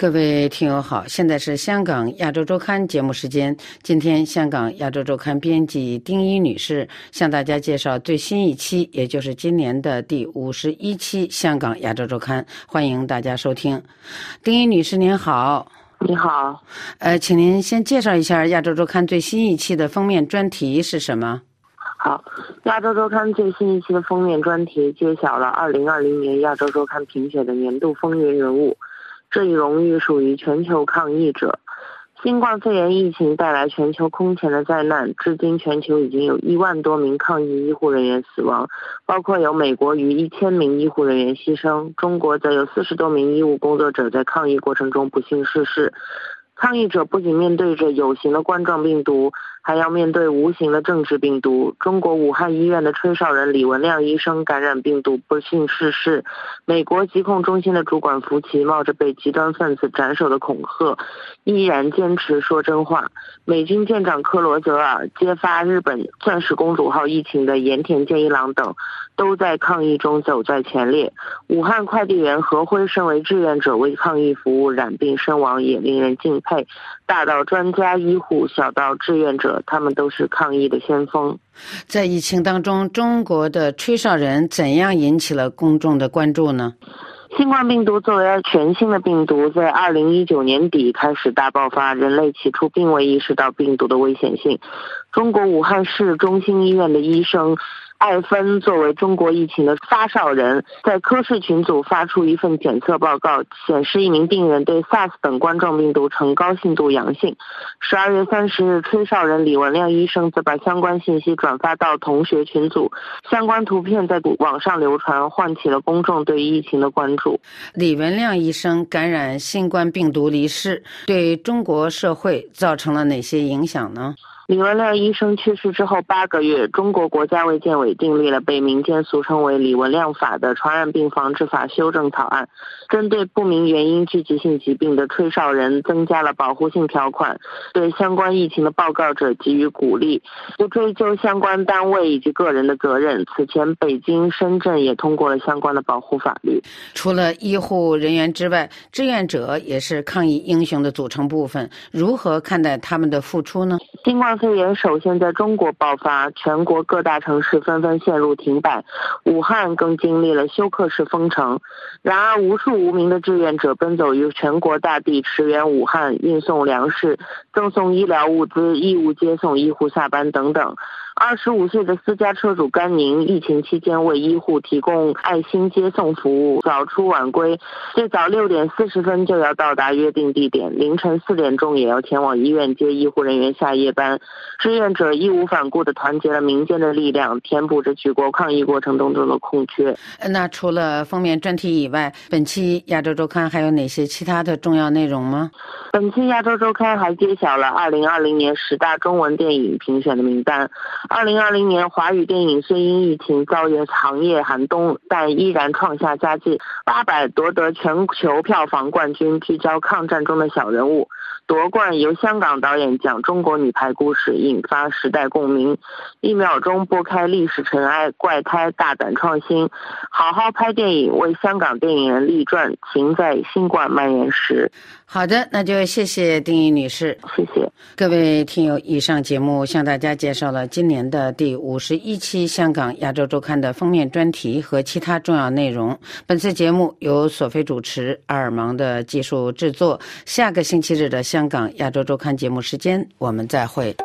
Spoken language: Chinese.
各位听友好，现在是香港亚洲周刊节目时间。今天，香港亚洲周刊编辑丁一女士向大家介绍最新一期，也就是今年的第五十一期香港亚洲周刊，欢迎大家收听。丁一女士您好，你好，呃，请您先介绍一下亚洲周刊最新一期的封面专题是什么？好，亚洲周刊最新一期的封面专题揭晓了二零二零年亚洲周刊评选的年度风云人物。这一荣誉属于全球抗疫者。新冠肺炎疫情带来全球空前的灾难，至今全球已经有一万多名抗疫医护人员死亡，包括有美国逾一千名医护人员牺牲，中国则有四十多名医务工作者在抗疫过程中不幸逝世。抗议者不仅面对着有形的冠状病毒，还要面对无形的政治病毒。中国武汉医院的吹哨人李文亮医生感染病毒不幸逝世。美国疾控中心的主管福奇冒着被极端分子斩首的恐吓，依然坚持说真话。美军舰长克罗泽尔揭发日本钻石公主号疫情的盐田健一郎等，都在抗议中走在前列。武汉快递员何辉身为志愿者为抗疫服务，染病身亡，也令人敬佩。大到专家医护，小到志愿者，他们都是抗疫的先锋。在疫情当中，中国的吹哨人怎样引起了公众的关注呢？新冠病毒作为全新的病毒，在二零一九年底开始大爆发，人类起初并未意识到病毒的危险性。中国武汉市中心医院的医生。艾芬作为中国疫情的发烧人，在科室群组发出一份检测报告，显示一名病人对 SARS 等冠状病毒呈高信度阳性。十二月三十日，吹哨人李文亮医生则把相关信息转发到同学群组，相关图片在网上流传，唤起了公众对疫情的关注。李文亮医生感染新冠病毒离世，对中国社会造成了哪些影响呢？李文亮医生去世之后八个月，中国国家卫健委订立了被民间俗称为“李文亮法”的传染病防治法修正草案，针对不明原因聚集性疾病的吹哨人增加了保护性条款，对相关疫情的报告者给予鼓励，不追究相关单位以及个人的责任。此前，北京、深圳也通过了相关的保护法律。除了医护人员之外，志愿者也是抗疫英雄的组成部分。如何看待他们的付出呢？新冠肺炎首先在中国爆发，全国各大城市纷纷陷入停摆，武汉更经历了休克式封城。然而，无数无名的志愿者奔走于全国大地，驰援武汉，运送粮食、赠送医疗物资、义务接送医护下班等等。二十五岁的私家车主甘宁，疫情期间为医护提供爱心接送服务，早出晚归，最早六点四十分就要到达约定地点，凌晨四点钟也要前往医院接医护人员下夜班。志愿者义无反顾地团结了民间的力量，填补着举国抗疫过程当中的空缺。那除了封面专题以外，本期亚洲周刊还有哪些其他的重要内容吗？本期亚洲周刊还揭晓了二零二零年十大中文电影评选的名单。二零二零年华语电影虽因疫情遭遇行业寒冬，但依然创下佳绩，八百夺得全球票房冠军。聚焦抗战中的小人物，夺冠由香港导演讲中国女排故事，引发时代共鸣。一秒钟拨开历史尘埃，怪胎大胆创新，好好拍电影，为香港电影人立传。情在新冠蔓延时。好的，那就谢谢丁一女士，谢谢各位听友。以上节目向大家介绍了今年的第五十一期《香港亚洲周刊》的封面专题和其他重要内容。本次节目由索菲主持，阿尔芒的技术制作。下个星期日的《香港亚洲周刊》节目时间，我们再会。